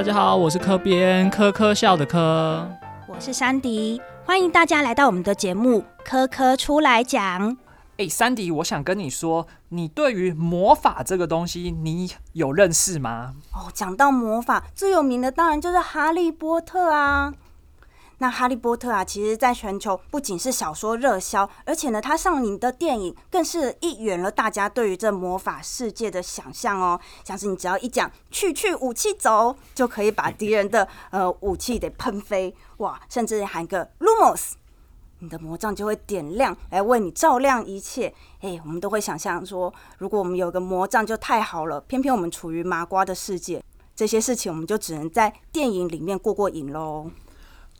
大家好，我是科编科科笑的科，我是山迪，欢迎大家来到我们的节目《科科出来讲》。哎，山迪，我想跟你说，你对于魔法这个东西，你有认识吗？哦，讲到魔法，最有名的当然就是哈利波特啊。那《哈利波特》啊，其实在全球不仅是小说热销，而且呢，它上映的电影更是一圆了大家对于这魔法世界的想象哦。像是你只要一讲“去去武器走”，就可以把敌人的呃武器给喷飞哇！甚至喊个 “Lumos”，你的魔杖就会点亮，来为你照亮一切。哎，我们都会想象说，如果我们有个魔杖就太好了。偏偏我们处于麻瓜的世界，这些事情我们就只能在电影里面过过瘾喽。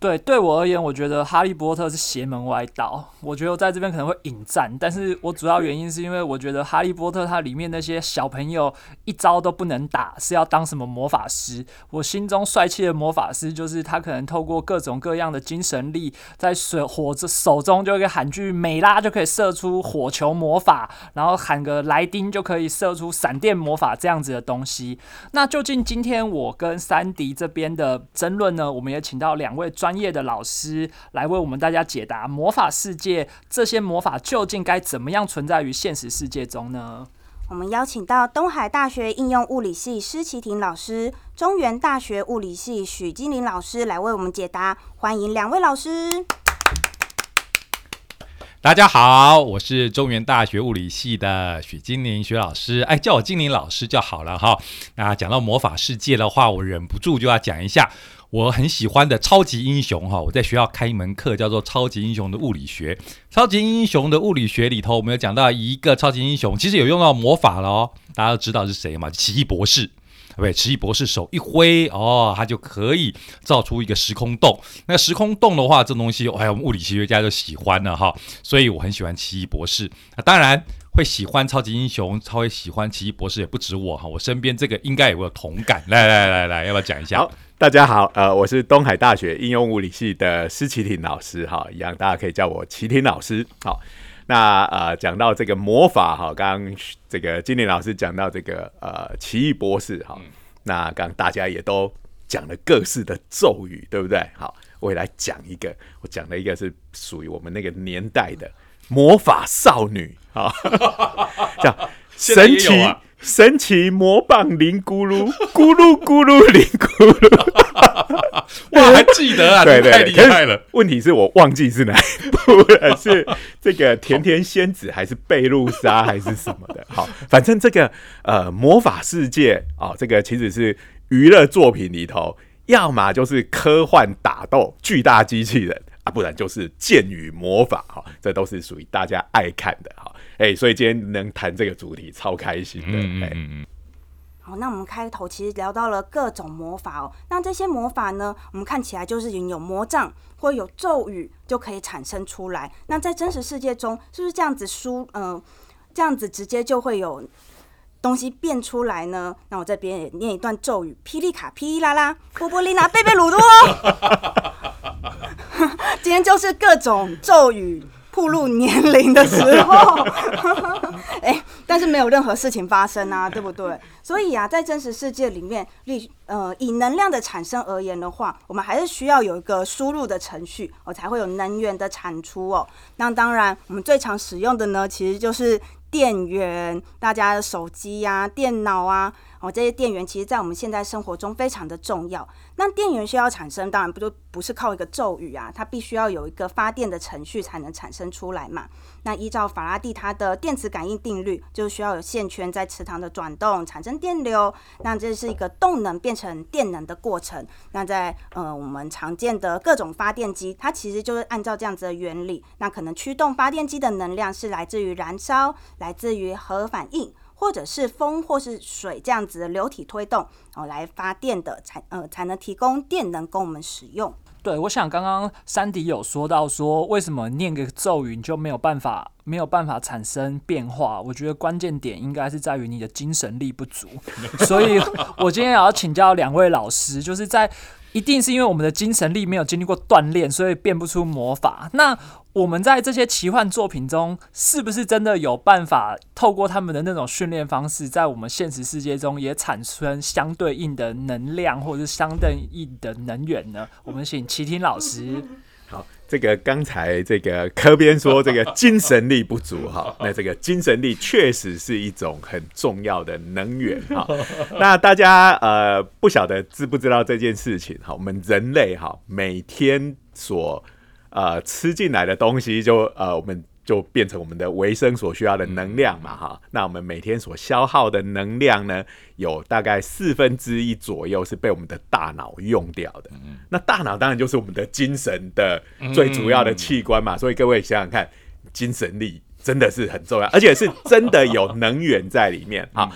对，对我而言，我觉得《哈利波特》是邪门歪道。我觉得我在这边可能会引战，但是我主要原因是因为我觉得《哈利波特》它里面那些小朋友一招都不能打，是要当什么魔法师？我心中帅气的魔法师就是他可能透过各种各样的精神力，在水火着手中就可以喊句美拉就可以射出火球魔法，然后喊个莱丁就可以射出闪电魔法这样子的东西。那究竟今天我跟三迪这边的争论呢？我们也请到两位专。专业的老师来为我们大家解答魔法世界这些魔法究竟该怎么样存在于现实世界中呢？我们邀请到东海大学应用物理系施启婷老师、中原大学物理系许金玲老师来为我们解答。欢迎两位老师。大家好，我是中原大学物理系的许金玲许老师。哎，叫我金玲老师就好了哈。那讲到魔法世界的话，我忍不住就要讲一下。我很喜欢的超级英雄哈，我在学校开一门课叫做《超级英雄的物理学》。超级英雄的物理学里头，我们有讲到一个超级英雄，其实有用到魔法了哦。大家都知道是谁嘛？奇异博士，对奇异博士手一挥哦，他就可以造出一个时空洞。那时空洞的话，这东西哎呀，我们物理学家就喜欢了哈。所以我很喜欢奇异博士。那当然会喜欢超级英雄，超会喜欢奇异博士，也不止我哈。我身边这个应该也有同感。来来来来，要不要讲一下？大家好，呃，我是东海大学应用物理系的施启廷老师，哈，一样大家可以叫我启廷老师。好，那呃，讲到这个魔法，哈，刚刚这个金玲老师讲到这个呃奇异博士，哈，那刚大家也都讲了各式的咒语，对不对？好，我也来讲一个，我讲了一个是属于我们那个年代的魔法少女，好，叫神奇。神奇魔棒灵咕噜咕噜咕噜灵咕噜，我还记得啊，对 对，太厉害了。问题是我忘记是哪一部了，是这个甜甜仙子还是贝露莎还是什么的？好，反正这个呃魔法世界啊，这个其实是娱乐作品里头，要么就是科幻打斗巨大机器人啊，不然就是剑与魔法哈，这都是属于大家爱看的哈。哎，所以今天能谈这个主题，超开心的。嗯嗯嗯。那我们开头其实聊到了各种魔法哦。那这些魔法呢，我们看起来就是有魔杖或有咒语就可以产生出来。那在真实世界中，是不是这样子输？嗯，这样子直接就会有东西变出来呢？那我这边也念一段咒语：霹雳卡、霹雳啦啦、波波丽娜、贝贝鲁多。今天就是各种咒语。步入年龄的时候，但是没有任何事情发生啊，对不对？所以啊，在真实世界里面，力呃以能量的产生而言的话，我们还是需要有一个输入的程序，我才会有能源的产出哦。那当然，我们最常使用的呢，其实就是电源，大家的手机呀、电脑啊。哦，这些电源其实，在我们现在生活中非常的重要。那电源需要产生，当然不就不是靠一个咒语啊，它必须要有一个发电的程序才能产生出来嘛。那依照法拉第他的电磁感应定律，就需要有线圈在磁场的转动，产生电流。那这是一个动能变成电能的过程。那在呃我们常见的各种发电机，它其实就是按照这样子的原理。那可能驱动发电机的能量是来自于燃烧，来自于核反应。或者是风或是水这样子的流体推动哦来发电的，才呃才能提供电能供我们使用。对，我想刚刚山迪有说到说，为什么念个咒语你就没有办法没有办法产生变化？我觉得关键点应该是在于你的精神力不足。所以我今天也要请教两位老师，就是在一定是因为我们的精神力没有经历过锻炼，所以变不出魔法。那我们在这些奇幻作品中，是不是真的有办法透过他们的那种训练方式，在我们现实世界中也产生相对应的能量，或者是相对应的能源呢？我们请齐听老师。好，这个刚才这个科边说这个精神力不足哈，那这个精神力确实是一种很重要的能源哈。那大家呃不晓得知不知道这件事情哈？我们人类哈每天所呃吃进来的东西就呃我们。就变成我们的维生所需要的能量嘛，哈。那我们每天所消耗的能量呢，有大概四分之一左右是被我们的大脑用掉的。那大脑当然就是我们的精神的最主要的器官嘛。所以各位想想看，精神力真的是很重要，而且是真的有能源在里面。好，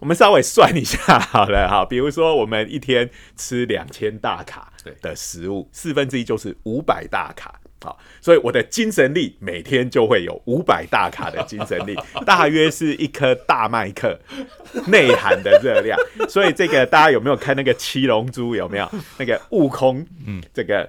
我们稍微算一下好了，哈。比如说我们一天吃两千大卡的食物，四分之一就是五百大卡。好，所以我的精神力每天就会有五百大卡的精神力，大约是一颗大麦克 内涵的热量。所以这个大家有没有看那个七龙珠？有没有那个悟空？嗯，这个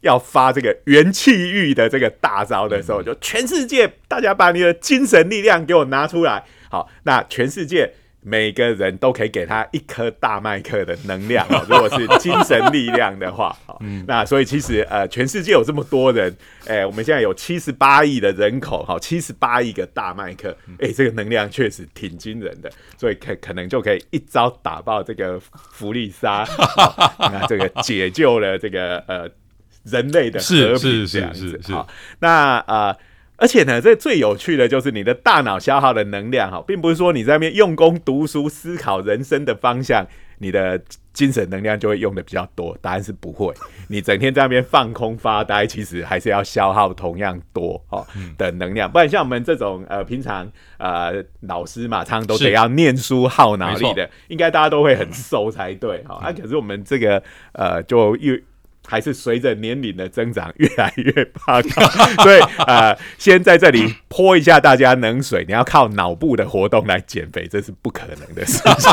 要发这个元气玉的这个大招的时候，就全世界大家把你的精神力量给我拿出来。好，那全世界。每个人都可以给他一颗大麦克的能量，如果是精神力量的话，那所以其实呃，全世界有这么多人，哎，我们现在有七十八亿的人口，好，七十八亿个大麦克，哎，这个能量确实挺惊人的，所以可可能就可以一招打爆这个弗利沙，那这个解救了这个呃人类的和平这样子，好，那啊。而且呢，这最有趣的就是你的大脑消耗的能量哈，并不是说你在那边用功读书、思考人生的方向，你的精神能量就会用的比较多。答案是不会，你整天在那边放空发呆，其实还是要消耗同样多哦的能量。不然像我们这种呃平常呃老师嘛，常常都得要念书耗脑力的，应该大家都会很瘦才对哈。啊，可是我们这个呃就又。还是随着年龄的增长越来越胖，所以呃，先在这里泼一下大家冷水。你要靠脑部的活动来减肥，这是不可能的事情。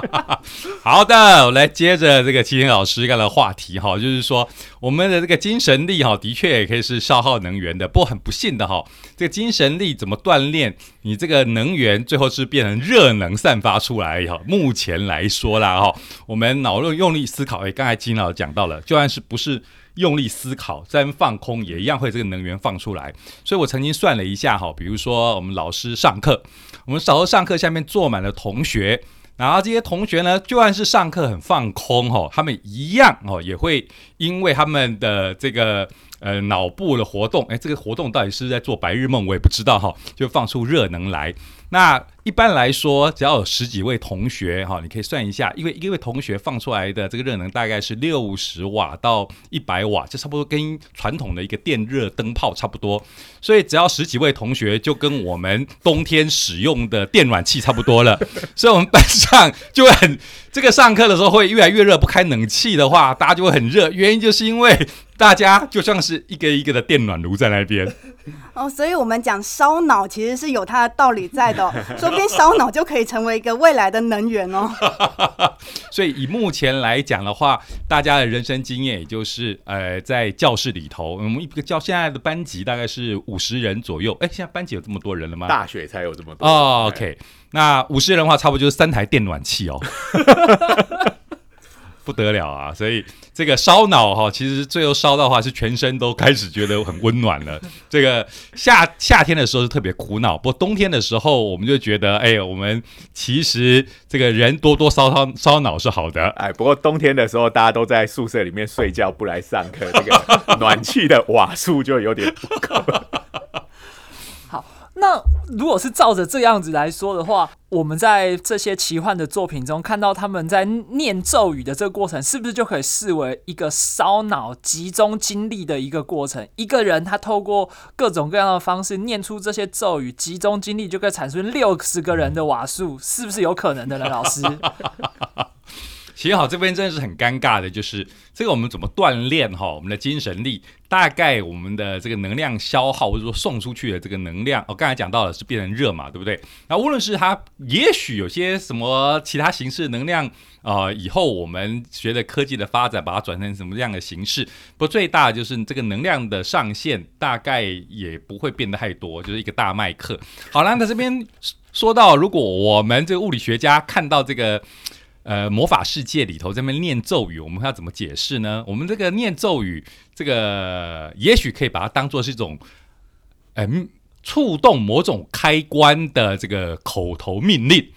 好的，我来接着这个齐天老师刚才的话题哈，就是说我们的这个精神力哈，的确也可以是消耗能源的。不过很不幸的哈，这个精神力怎么锻炼？你这个能源最后是变成热能散发出来哈。目前来说啦哈，我们脑用用力思考，哎，刚才金老师讲到了，就算是不是用力思考，在放空也一样会这个能源放出来。所以我曾经算了一下哈，比如说我们老师上课，我们小时上课下面坐满了同学，然后这些同学呢，就算是上课很放空哈，他们一样哦，也会因为他们的这个。呃，脑部的活动，哎，这个活动到底是在做白日梦，我也不知道哈，就放出热能来。那一般来说，只要有十几位同学哈，你可以算一下，因为一位同学放出来的这个热能大概是六十瓦到一百瓦，就差不多跟传统的一个电热灯泡差不多。所以只要十几位同学，就跟我们冬天使用的电暖气差不多了。所以我们班上就会很，这个上课的时候会越来越热，不开冷气的话，大家就会很热。原因就是因为大家就像是一个一个的电暖炉在那边。哦，所以我们讲烧脑其实是有它的道理在的，说不定烧脑就可以成为一个未来的能源哦。所以以目前来讲的话，大家的人生经验也就是呃，在教室里头，我们一个教现在的班级大概是五十人左右。哎，现在班级有这么多人了吗？大学才有这么多。哦，OK，那五十人的话，差不多就是三台电暖器哦。不得了啊！所以这个烧脑哈，其实最后烧到的话是全身都开始觉得很温暖了。这个夏夏天的时候是特别苦恼，不过冬天的时候我们就觉得，哎，我们其实这个人多多烧烧烧脑是好的。哎，不过冬天的时候大家都在宿舍里面睡觉，不来上课，这个暖气的瓦数就有点不够。那如果是照着这样子来说的话，我们在这些奇幻的作品中看到他们在念咒语的这个过程，是不是就可以视为一个烧脑、集中精力的一个过程？一个人他透过各种各样的方式念出这些咒语，集中精力就可以产生六十个人的瓦数，是不是有可能的呢？老师？其实好，这边真的是很尴尬的，就是这个我们怎么锻炼哈，我们的精神力，大概我们的这个能量消耗或者说送出去的这个能量，我刚才讲到了是变成热嘛，对不对？那无论是它，也许有些什么其他形式能量。啊，以后我们随着科技的发展，把它转成什么样的形式？不，最大就是这个能量的上限，大概也不会变得太多，就是一个大麦克。好了，那这边说到，如果我们这个物理学家看到这个呃魔法世界里头这边念咒语，我们要怎么解释呢？我们这个念咒语，这个也许可以把它当做是一种，嗯。触动某种开关的这个口头命令，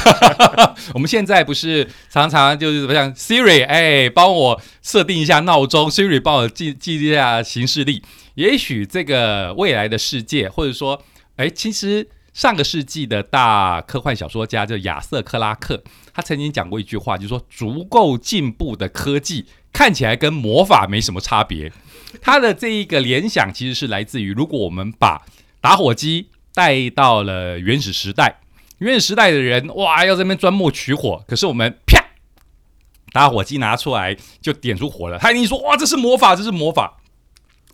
我们现在不是常常就是怎么样？Siri，哎，帮我设定一下闹钟；Siri，帮我记记一下行事历。也许这个未来的世界，或者说，哎，其实上个世纪的大科幻小说家叫亚瑟克拉克，他曾经讲过一句话，就是说，足够进步的科技看起来跟魔法没什么差别。他的这一个联想其实是来自于，如果我们把打火机带到了原始时代，原始时代的人哇，要这边钻木取火，可是我们啪，打火机拿出来就点出火了。他一定说哇，这是魔法，这是魔法。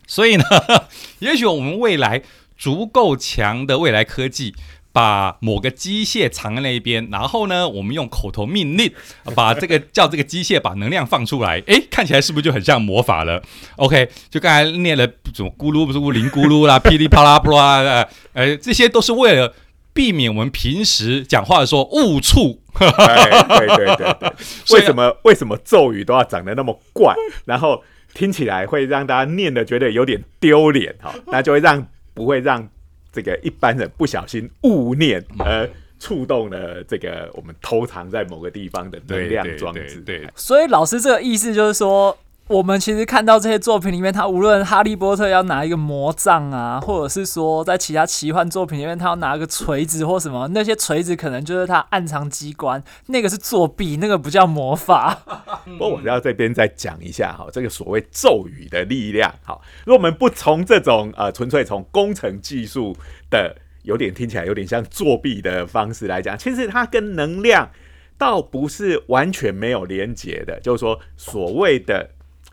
所以呢，也许我们未来足够强的未来科技。把某个机械藏在那一边，然后呢，我们用口头命令 把这个叫这个机械把能量放出来，哎，看起来是不是就很像魔法了？OK，就刚才念了什么咕噜不是咕零咕噜啦，噼里啪啦啪啦，呃，这些都是为了避免我们平时讲话的时候误触。对对对对，为什么为什么咒语都要长得那么怪，然后听起来会让大家念的觉得有点丢脸哈？那就会让不会让。这个一般人不小心误念而触动了这个我们偷藏在某个地方的能量装置。对，所以老师这个意思就是说。我们其实看到这些作品里面，他无论哈利波特要拿一个魔杖啊，或者是说在其他奇幻作品里面，他要拿个锤子或什么，那些锤子可能就是他暗藏机关，那个是作弊，那个不叫魔法。不 过我要这边再讲一下哈，这个所谓咒语的力量，好，如果我们不从这种呃纯粹从工程技术的有点听起来有点像作弊的方式来讲，其实它跟能量倒不是完全没有连结的，就是说所谓的。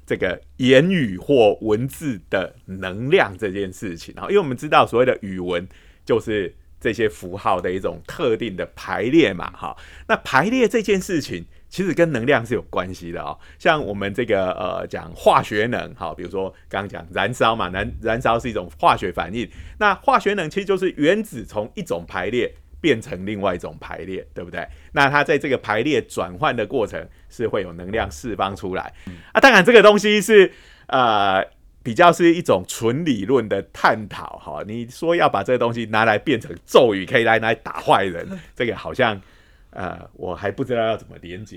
这个言语或文字的能量这件事情啊，因为我们知道所谓的语文就是这些符号的一种特定的排列嘛，哈。那排列这件事情其实跟能量是有关系的哦。像我们这个呃讲化学能，好，比如说刚刚讲燃烧嘛，燃燃烧是一种化学反应，那化学能其实就是原子从一种排列。变成另外一种排列，对不对？那它在这个排列转换的过程是会有能量释放出来啊。当然，这个东西是呃比较是一种纯理论的探讨哈。你说要把这个东西拿来变成咒语，可以来来打坏人，这个好像呃我还不知道要怎么连接。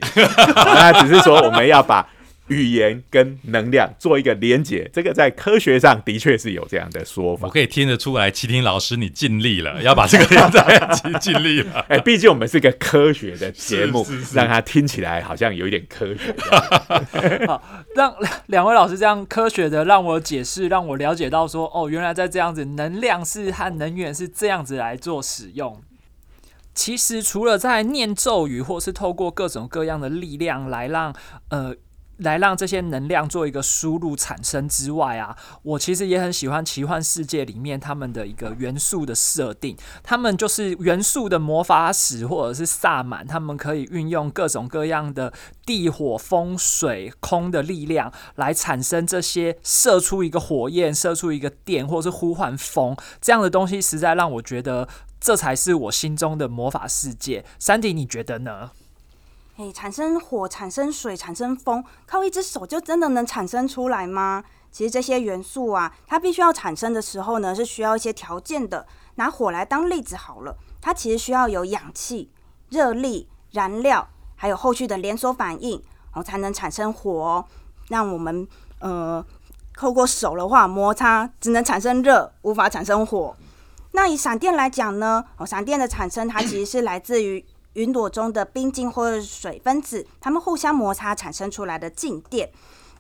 那只是说我们要把。语言跟能量做一个连接，这个在科学上的确是有这样的说法。我可以听得出来，齐婷老师你尽力了，要把这个连在一起，尽力了。哎，毕竟我们是个科学的节目，让它听起来好像有一点科学。好，让两位老师这样科学的让我解释，让我了解到说，哦，原来在这样子，能量是和能源是这样子来做使用。其实除了在念咒语，或是透过各种各样的力量来让呃。来让这些能量做一个输入产生之外啊，我其实也很喜欢奇幻世界里面他们的一个元素的设定。他们就是元素的魔法使或者是萨满，他们可以运用各种各样的地、火、风、水、空的力量来产生这些射出一个火焰、射出一个电，或者是呼唤风这样的东西，实在让我觉得这才是我心中的魔法世界。山迪，你觉得呢？诶，产生火、产生水、产生风，靠一只手就真的能产生出来吗？其实这些元素啊，它必须要产生的时候呢，是需要一些条件的。拿火来当例子好了，它其实需要有氧气、热力、燃料，还有后续的连锁反应，然后才能产生火。哦让我们呃透过手的话摩擦，只能产生热，无法产生火。那以闪电来讲呢？哦，闪电的产生它其实是来自于。云朵中的冰晶或者水分子，它们互相摩擦产生出来的静电。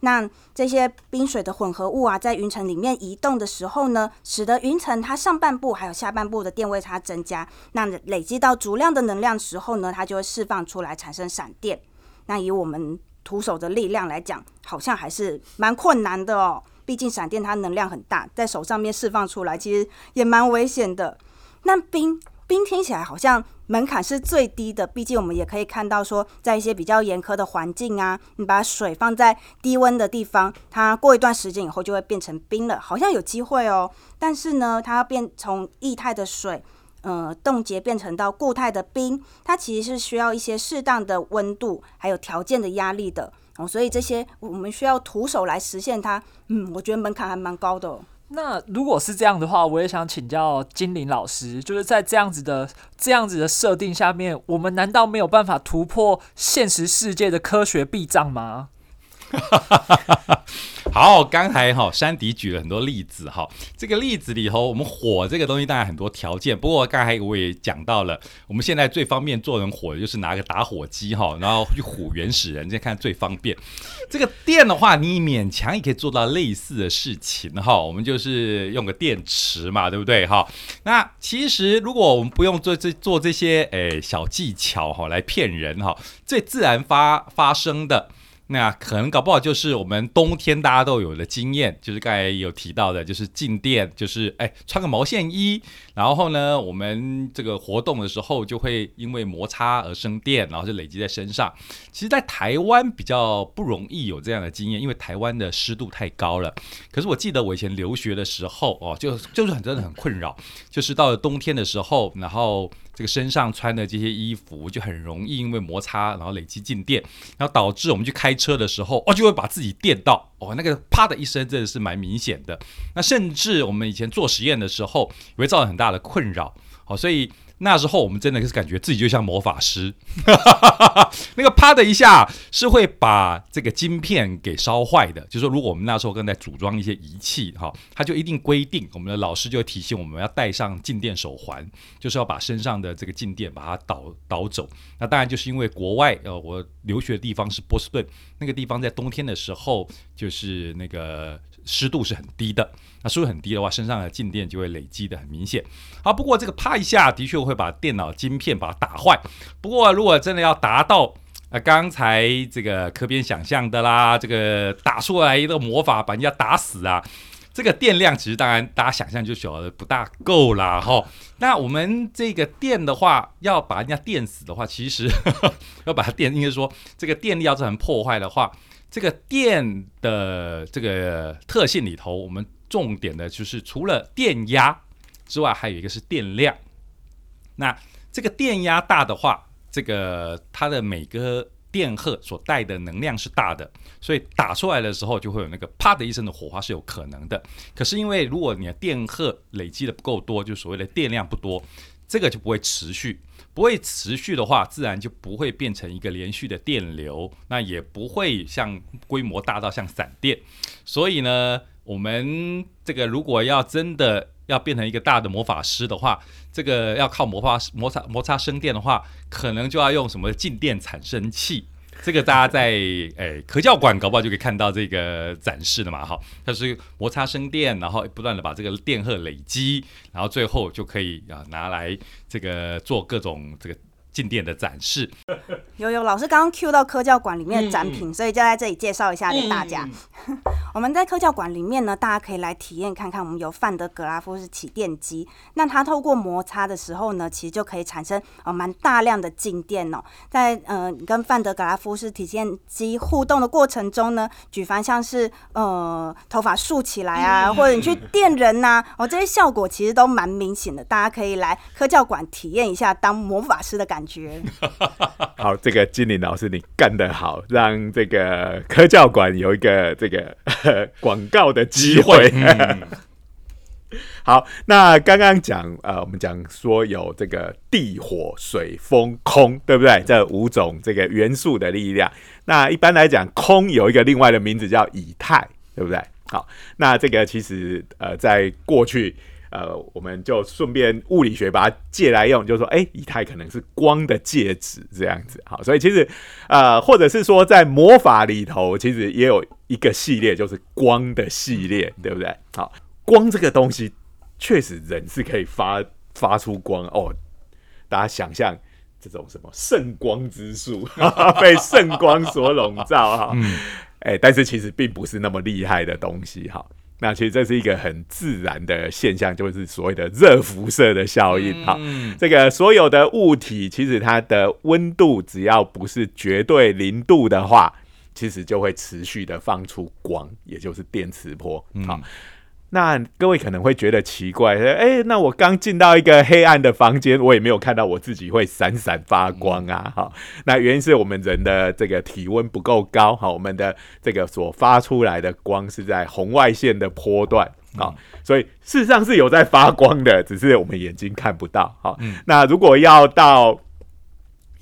那这些冰水的混合物啊，在云层里面移动的时候呢，使得云层它上半部还有下半部的电位差增加。那累积到足量的能量时候呢，它就会释放出来产生闪电。那以我们徒手的力量来讲，好像还是蛮困难的哦。毕竟闪电它能量很大，在手上面释放出来，其实也蛮危险的。那冰冰听起来好像门槛是最低的，毕竟我们也可以看到说，在一些比较严苛的环境啊，你把水放在低温的地方，它过一段时间以后就会变成冰了，好像有机会哦。但是呢，它要变从液态的水，呃，冻结变成到固态的冰，它其实是需要一些适当的温度还有条件的压力的哦。所以这些我们需要徒手来实现它，嗯，我觉得门槛还蛮高的。那如果是这样的话，我也想请教金玲老师，就是在这样子的这样子的设定下面，我们难道没有办法突破现实世界的科学壁障吗？好，刚才哈山迪举了很多例子哈，这个例子里头，我们火这个东西当然很多条件，不过刚才我也讲到了，我们现在最方便做人火的就是拿个打火机哈，然后去唬原始人，这看最方便。这个电的话，你勉强也可以做到类似的事情哈，我们就是用个电池嘛，对不对哈？那其实如果我们不用做这做这些诶小技巧哈来骗人哈，最自然发发生的。那可能搞不好就是我们冬天大家都有的经验，就是刚才有提到的，就是进店，就是哎穿个毛线衣，然后呢，我们这个活动的时候就会因为摩擦而生电，然后就累积在身上。其实，在台湾比较不容易有这样的经验，因为台湾的湿度太高了。可是我记得我以前留学的时候哦，就 就是很真的很困扰，就是到了冬天的时候，然后。这个身上穿的这些衣服就很容易因为摩擦，然后累积静电，然后导致我们去开车的时候，哦，就会把自己电到，哦，那个啪的一声真的是蛮明显的。那甚至我们以前做实验的时候，也会造成很大的困扰，哦，所以。那时候我们真的是感觉自己就像魔法师，那个啪的一下是会把这个晶片给烧坏的。就是说，如果我们那时候正在组装一些仪器，哈，它就一定规定，我们的老师就提醒我们要带上静电手环，就是要把身上的这个静电把它导导走。那当然就是因为国外，呃，我留学的地方是波士顿，那个地方在冬天的时候就是那个。湿度是很低的，那湿度很低的话，身上的静电就会累积的很明显。好，不过这个啪一下的确会把电脑晶片把它打坏。不过如果真的要达到呃刚才这个科边想象的啦，这个打出来一个魔法把人家打死啊，这个电量其实当然大家想象就晓得不大够啦哈。那我们这个电的话，要把人家电死的话，其实 要把它电，应该说这个电力要造成破坏的话。这个电的这个特性里头，我们重点的就是除了电压之外，还有一个是电量。那这个电压大的话，这个它的每个电荷所带的能量是大的，所以打出来的时候就会有那个啪的一声的火花是有可能的。可是因为如果你的电荷累积的不够多，就所谓的电量不多，这个就不会持续。不会持续的话，自然就不会变成一个连续的电流，那也不会像规模大到像闪电。所以呢，我们这个如果要真的要变成一个大的魔法师的话，这个要靠魔法摩擦摩擦生电的话，可能就要用什么静电产生器。这个大家在诶科教馆搞不好就可以看到这个展示的嘛，哈，它是摩擦生电，然后不断的把这个电荷累积，然后最后就可以啊拿来这个做各种这个。静电的展示，有有老师刚刚 Q 到科教馆里面的展品，所以就在这里介绍一下给大家。我们在科教馆里面呢，大家可以来体验看看，我们有范德格拉夫是起电机，那它透过摩擦的时候呢，其实就可以产生呃蛮大量的静电哦。在呃跟范德格拉夫是体电机互动的过程中呢，举凡像是呃头发竖起来啊，或者你去电人呐，哦这些效果其实都蛮明显的。大家可以来科教馆体验一下当魔法师的感。感 觉好，这个金玲老师你干得好，让这个科教馆有一个这个 广告的机会。好，那刚刚讲呃，我们讲说有这个地火水风空，对不对？这五种这个元素的力量。那一般来讲，空有一个另外的名字叫以太，对不对？好，那这个其实呃，在过去。呃，我们就顺便物理学把它借来用，就说，哎，以太可能是光的介质这样子，好，所以其实，呃，或者是说在魔法里头，其实也有一个系列，就是光的系列，对不对？好，光这个东西确实人是可以发发出光哦，大家想象这种什么圣光之术，被圣光所笼罩哈。嗯哎、但是其实并不是那么厉害的东西哈。那其实这是一个很自然的现象，就是所谓的热辐射的效应哈。嗯这个所有的物体，其实它的温度只要不是绝对零度的话，其实就会持续的放出光，也就是电磁波。好、嗯那各位可能会觉得奇怪，哎、那我刚进到一个黑暗的房间，我也没有看到我自己会闪闪发光啊。哈、那原因是我们人的这个体温不够高，哈，我们的这个所发出来的光是在红外线的波段。啊、所以事实上是有在发光的，只是我们眼睛看不到。好、那如果要到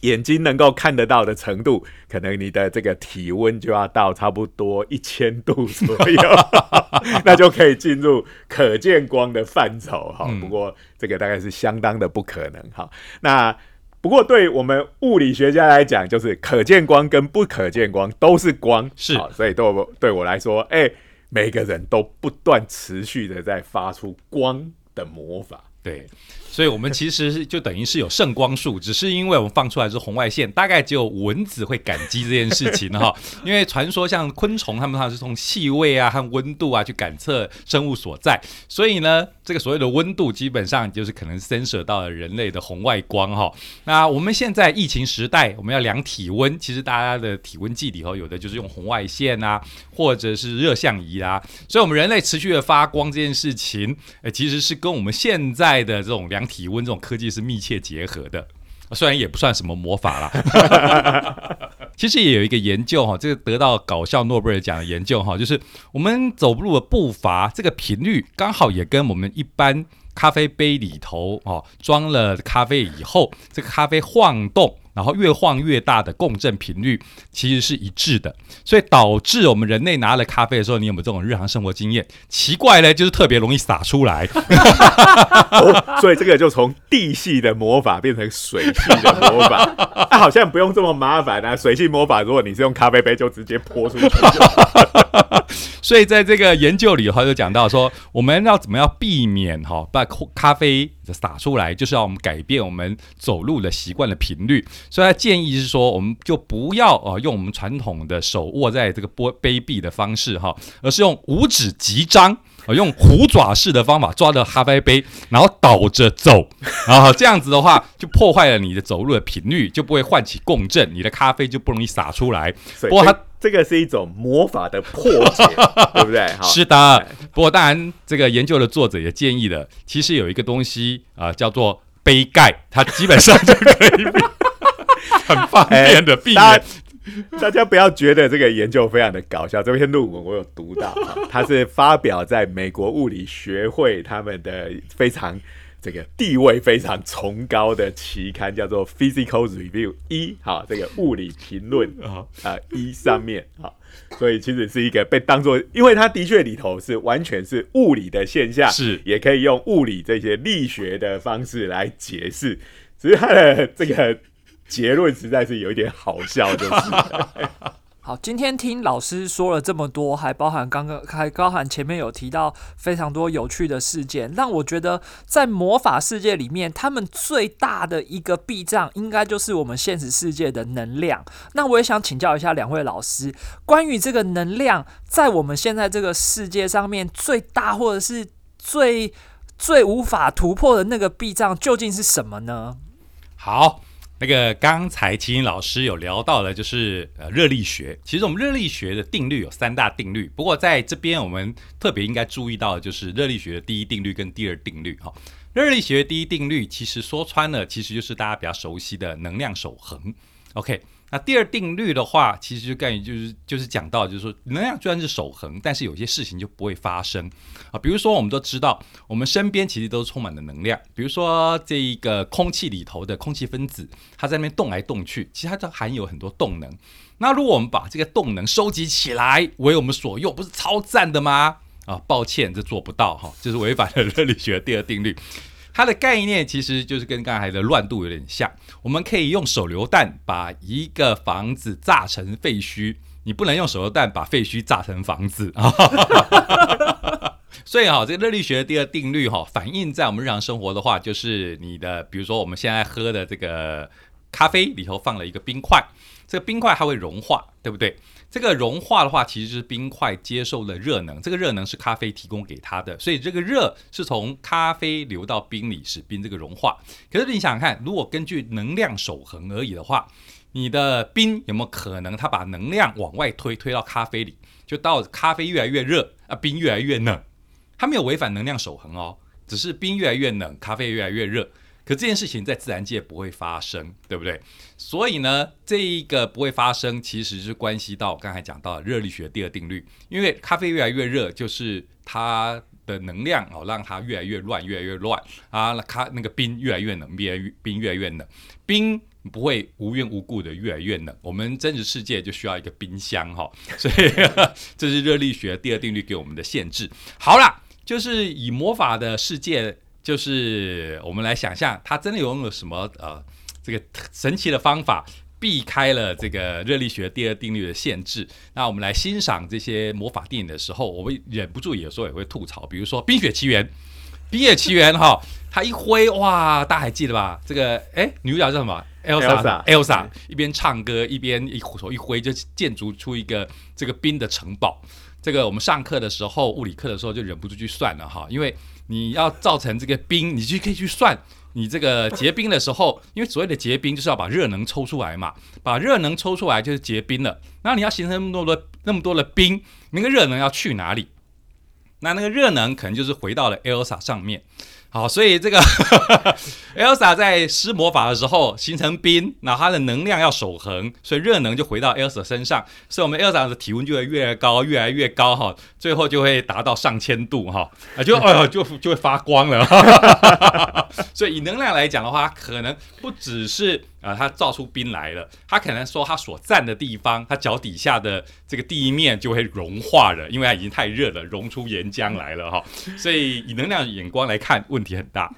眼睛能够看得到的程度，可能你的这个体温就要到差不多一千度左右，那就可以进入可见光的范畴哈。嗯不过这个大概是相当的不可能哈。那不过对我们物理学家来讲，就是可见光跟不可见光都是光，是好所以对我对我来说，哎、每个人都不断持续的在发出光的魔法。对，所以我们其实是就等于是有圣光术，只是因为我们放出来是红外线，大概只有蚊子会感激这件事情哈。因为传说像昆虫，它们它是从气味啊和温度啊去感测生物所在，所以呢，这个所谓的温度基本上就是可能 sensor 到了人类的红外光哈。那我们现在疫情时代，我们要量体温，其实大家的体温计里头有的就是用红外线啊，或者是热像仪啊，所以我们人类持续的发光这件事情，呃，其实是跟我们现在的这种量量体温这种科技是密切结合的。虽然也不算什么魔法啦，其实也有一个研究哈，这个得到搞笑诺贝尔奖的研究哈，就是我们走路的步伐这个频率刚好也跟我们一般咖啡杯里头哦装了咖啡以后，这个咖啡晃动，然后越晃越大的共振频率其实是一致的，所以导致我们人类拿了咖啡的时候，你有没有这种日常生活经验？奇怪呢，就是特别容易洒出来。哦，所以这个就从地系的魔法变成水系的魔法，啊，好像不用这么麻烦啊。水系魔法，如果你是用咖啡杯，就直接泼出去。所以在这个研究里，他就讲到说，我们要怎么样避免哈把咖啡洒出来，就是要我们改变我们走路的习惯的频率。所以他建议是说，我们就不要呃用我们传统的手握在这个杯杯壁的方式哈，而是用五指及张。呃用虎爪式的方法抓着咖啡杯，然后倒着走，然后这样子的话，就破坏了你的走路的频率，就不会唤起共振，你的咖啡就不容易洒出来。不过它这这个是一种魔法的破解，对不对？是的，不过当然，这个研究的作者也建议了，其实有一个东西啊、呃叫做杯盖，它基本上就可以 很方便的避免 大家。不要觉得这个研究非常的搞笑，这篇论文我有读到，啊 它是发表在美国物理学会他们的非常这个地位非常崇高的期刊，叫做 Physical Review 一，好，这个物理评论啊啊一上面啊，所以其实是一个被当做，因为它的确里头是完全是物理的现象，是也可以用物理这些力学的方式来解释，只是它的这个。结论实在是有一点好笑，就是 好，今天听老师说了这么多，还包含刚刚还包含前面有提到非常多有趣的事件，让我觉得在魔法世界里面，他们最大的一个避障，应该就是我们现实世界的能量。那我也想请教一下两位老师，关于这个能量，在我们现在这个世界上面最大或者是最最无法突破的那个避障，究竟是什么呢？好，那个刚才齐英老师有聊到的，就是呃热力学。其实我们热力学的定律有三大定律，不过在这边我们特别应该注意到的就是热力学的第一定律跟第二定律哈。热力学第一定律其实说穿了，其实就是大家比较熟悉的能量守恒。OK，那第二定律的话，其实就关于就是就是讲到，就是说能量虽然是守恒，但是有些事情就不会发生啊。比如说，我们都知道，我们身边其实都充满了能量。比如说，这一个空气里头的空气分子，它在那边动来动去，其实它都含有很多动能。那如果我们把这个动能收集起来为我们所用，不是超赞的吗？啊，抱歉，这做不到哈，这是违反了 热力学第二定律。它的概念其实就是跟刚才的乱度有点像。我们可以用手榴弹把一个房子炸成废墟，你不能用手榴弹把废墟炸成房子啊。所以哈，这个热力学的第二定律哈，反映在我们日常生活的话，就是你的，比如说我们现在喝的这个咖啡里头放了一个冰块，这个冰块它会融化，对不对？这个融化的话，其实是冰块接受了热能，这个热能是咖啡提供给它的，所以这个热是从咖啡流到冰里，使冰这个融化。可是你想想看，如果根据能量守恒而已的话，你的冰有没有可能它把能量往外推，推到咖啡里，就到咖啡越来越热啊，冰越来越冷，它没有违反能量守恒哦，只是冰越来越冷，咖啡越来越热。可这件事情在自然界不会发生，对不对？所以呢，这一个不会发生，其实是关系到刚才讲到热力学第二定律。因为咖啡越来越热，就是它的能量哦，让它越来越乱，越来越乱啊。那咖那个冰越来越冷，越来越冰越来越冷，冰不会无缘无故的越来越冷。我们真实世界就需要一个冰箱哈，所以这是热力学第二定律给我们的限制。好啦，就是以魔法的世界。就是我们来想象，他真的拥有什么呃这个神奇的方法，避开了这个热力学第二定律的限制。那我们来欣赏这些魔法电影的时候，我们忍不住有时候也会吐槽，比如说《冰雪奇缘》。《冰雪奇缘》哈，他一挥哇，大家还记得吧？这个哎，女主角叫什么？Elsa，Elsa 一边唱歌一边一手一挥，就建筑出一个这个冰的城堡。这个我们上课的时候，物理课的时候就忍不住去算了哈，因为。你要造成这个冰，你就可以去算你这个结冰的时候，因为所谓的结冰就是要把热能抽出来嘛，把热能抽出来就是结冰了。那你要形成那么多的那么多的冰，那个热能要去哪里？那那个热能可能就是回到了 Elsa 上面。好，所以这个 Elsa 在施魔法的时候形成冰，那它的能量要守恒，所以热能就回到 Elsa 身上，所以我们 Elsa 的体温就会越来越高，越来越高哈，最后就会达到上千度哈，啊就 哎呦就就会发光了。所以以能量来讲的话，可能不只是。啊，他造出冰来了，他可能说他所站的地方，他脚底下的这个地面就会融化了，因为它已经太热了，融出岩浆来了哈。所以以能量眼光来看，问题很大。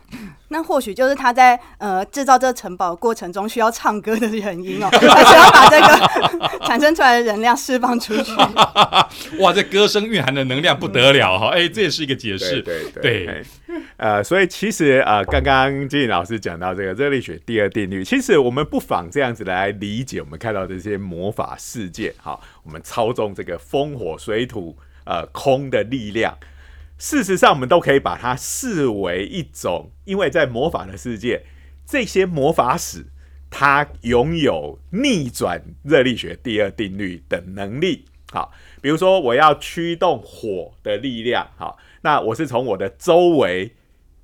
那或许就是他在呃制造这个城堡过程中需要唱歌的原因哦，他需要把这个 产生出来的能量释放出去。哇，这歌声蕴含的能量不得了哈！哎，这也是一个解释。对对。呃，所以其实呃，刚刚金颖老师讲到这个热力学第二定律，其实我们不妨这样子来理解我们看到这些魔法世界哈，我们操纵这个风火水土呃空的力量。事实上，我们都可以把它视为一种，因为在魔法的世界，这些魔法使它拥有逆转热力学第二定律的能力。好，比如说我要驱动火的力量，好，那我是从我的周围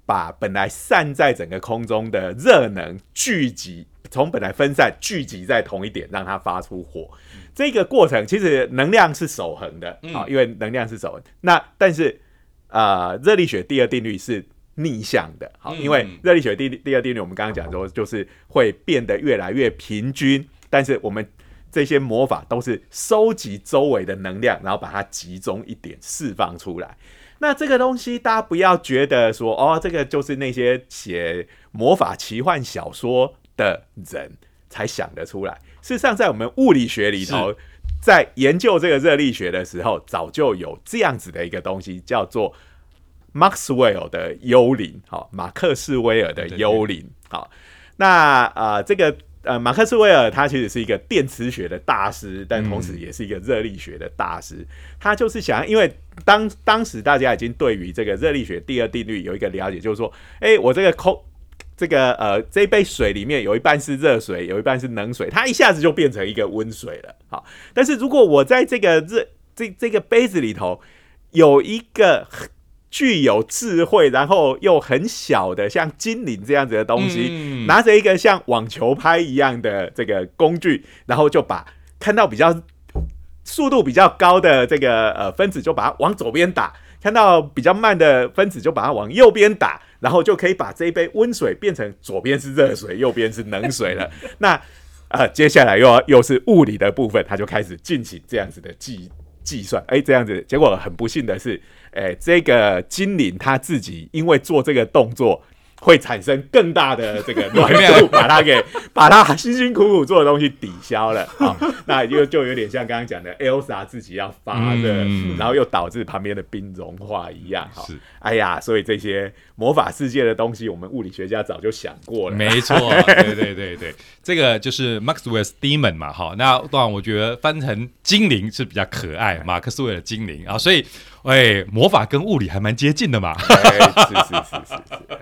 把本来散在整个空中的热能聚集，从本来分散聚集在同一点，让它发出火。这个过程其实能量是守恒的，啊，因为能量是守恒。那但是。呃，热力学第二定律是逆向的，好，因为热力学第第二定律，我们刚刚讲说，就是会变得越来越平均。但是我们这些魔法都是收集周围的能量，然后把它集中一点释放出来。那这个东西，大家不要觉得说，哦，这个就是那些写魔法奇幻小说的人才想得出来。事实上，在我们物理学里头。在研究这个热力学的时候，早就有这样子的一个东西，叫做 Maxwell 的幽灵，好，马克斯威尔的幽灵，好，那呃，这个呃，马克斯威尔他其实是一个电磁学的大师，但同时也是一个热力学的大师。他就是想，因为当当时大家已经对于这个热力学第二定律有一个了解，就是说，哎，我这个空。这个呃，这一杯水里面有一半是热水，有一半是冷水，它一下子就变成一个温水了。好，但是如果我在这个热这这个杯子里头有一个具有智慧，然后又很小的像精灵这样子的东西，拿着一个像网球拍一样的这个工具，然后就把看到比较速度比较高的这个呃分子，就把它往左边打；看到比较慢的分子，就把它往右边打。然后就可以把这一杯温水变成左边是热水，右边是冷水了。那 呃，接下来又要又是物理的部分，他就开始进行这样子的计计算。哎，这样子，结果很不幸的是，哎，这个精灵他自己因为做这个动作，会产生更大的这个 暖度，把它给把它辛辛苦苦做的东西抵消了。好，那就就有点像刚刚讲的 Elsa 自己要发热，嗯然后又导致旁边的冰融化一样。哈是，哎呀，所以这些魔法世界的东西，我们物理学家早就想过了。没错，对对对对，这个就是 Maxwell's Demon 嘛，哈，那当然我觉得翻成精灵是比较可爱，马克思韦的精灵啊，所以，哎，魔法跟物理还蛮接近的嘛，哎是是是是是。哎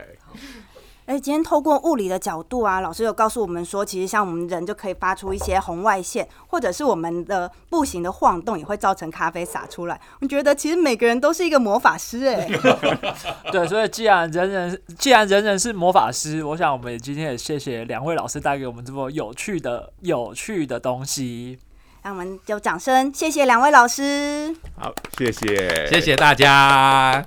哎，今天透过物理的角度啊，老师有告诉我们说，其实像我们人就可以发出一些红外线，或者是我们的步行的晃动也会造成咖啡洒出来。我觉得其实每个人都是一个魔法师哎。对，所以既然人人既然人人是魔法师，我想我们也今天也谢谢两位老师带给我们这么有趣的有趣的东西。那我们就掌声谢谢两位老师。好，谢谢，谢谢大家。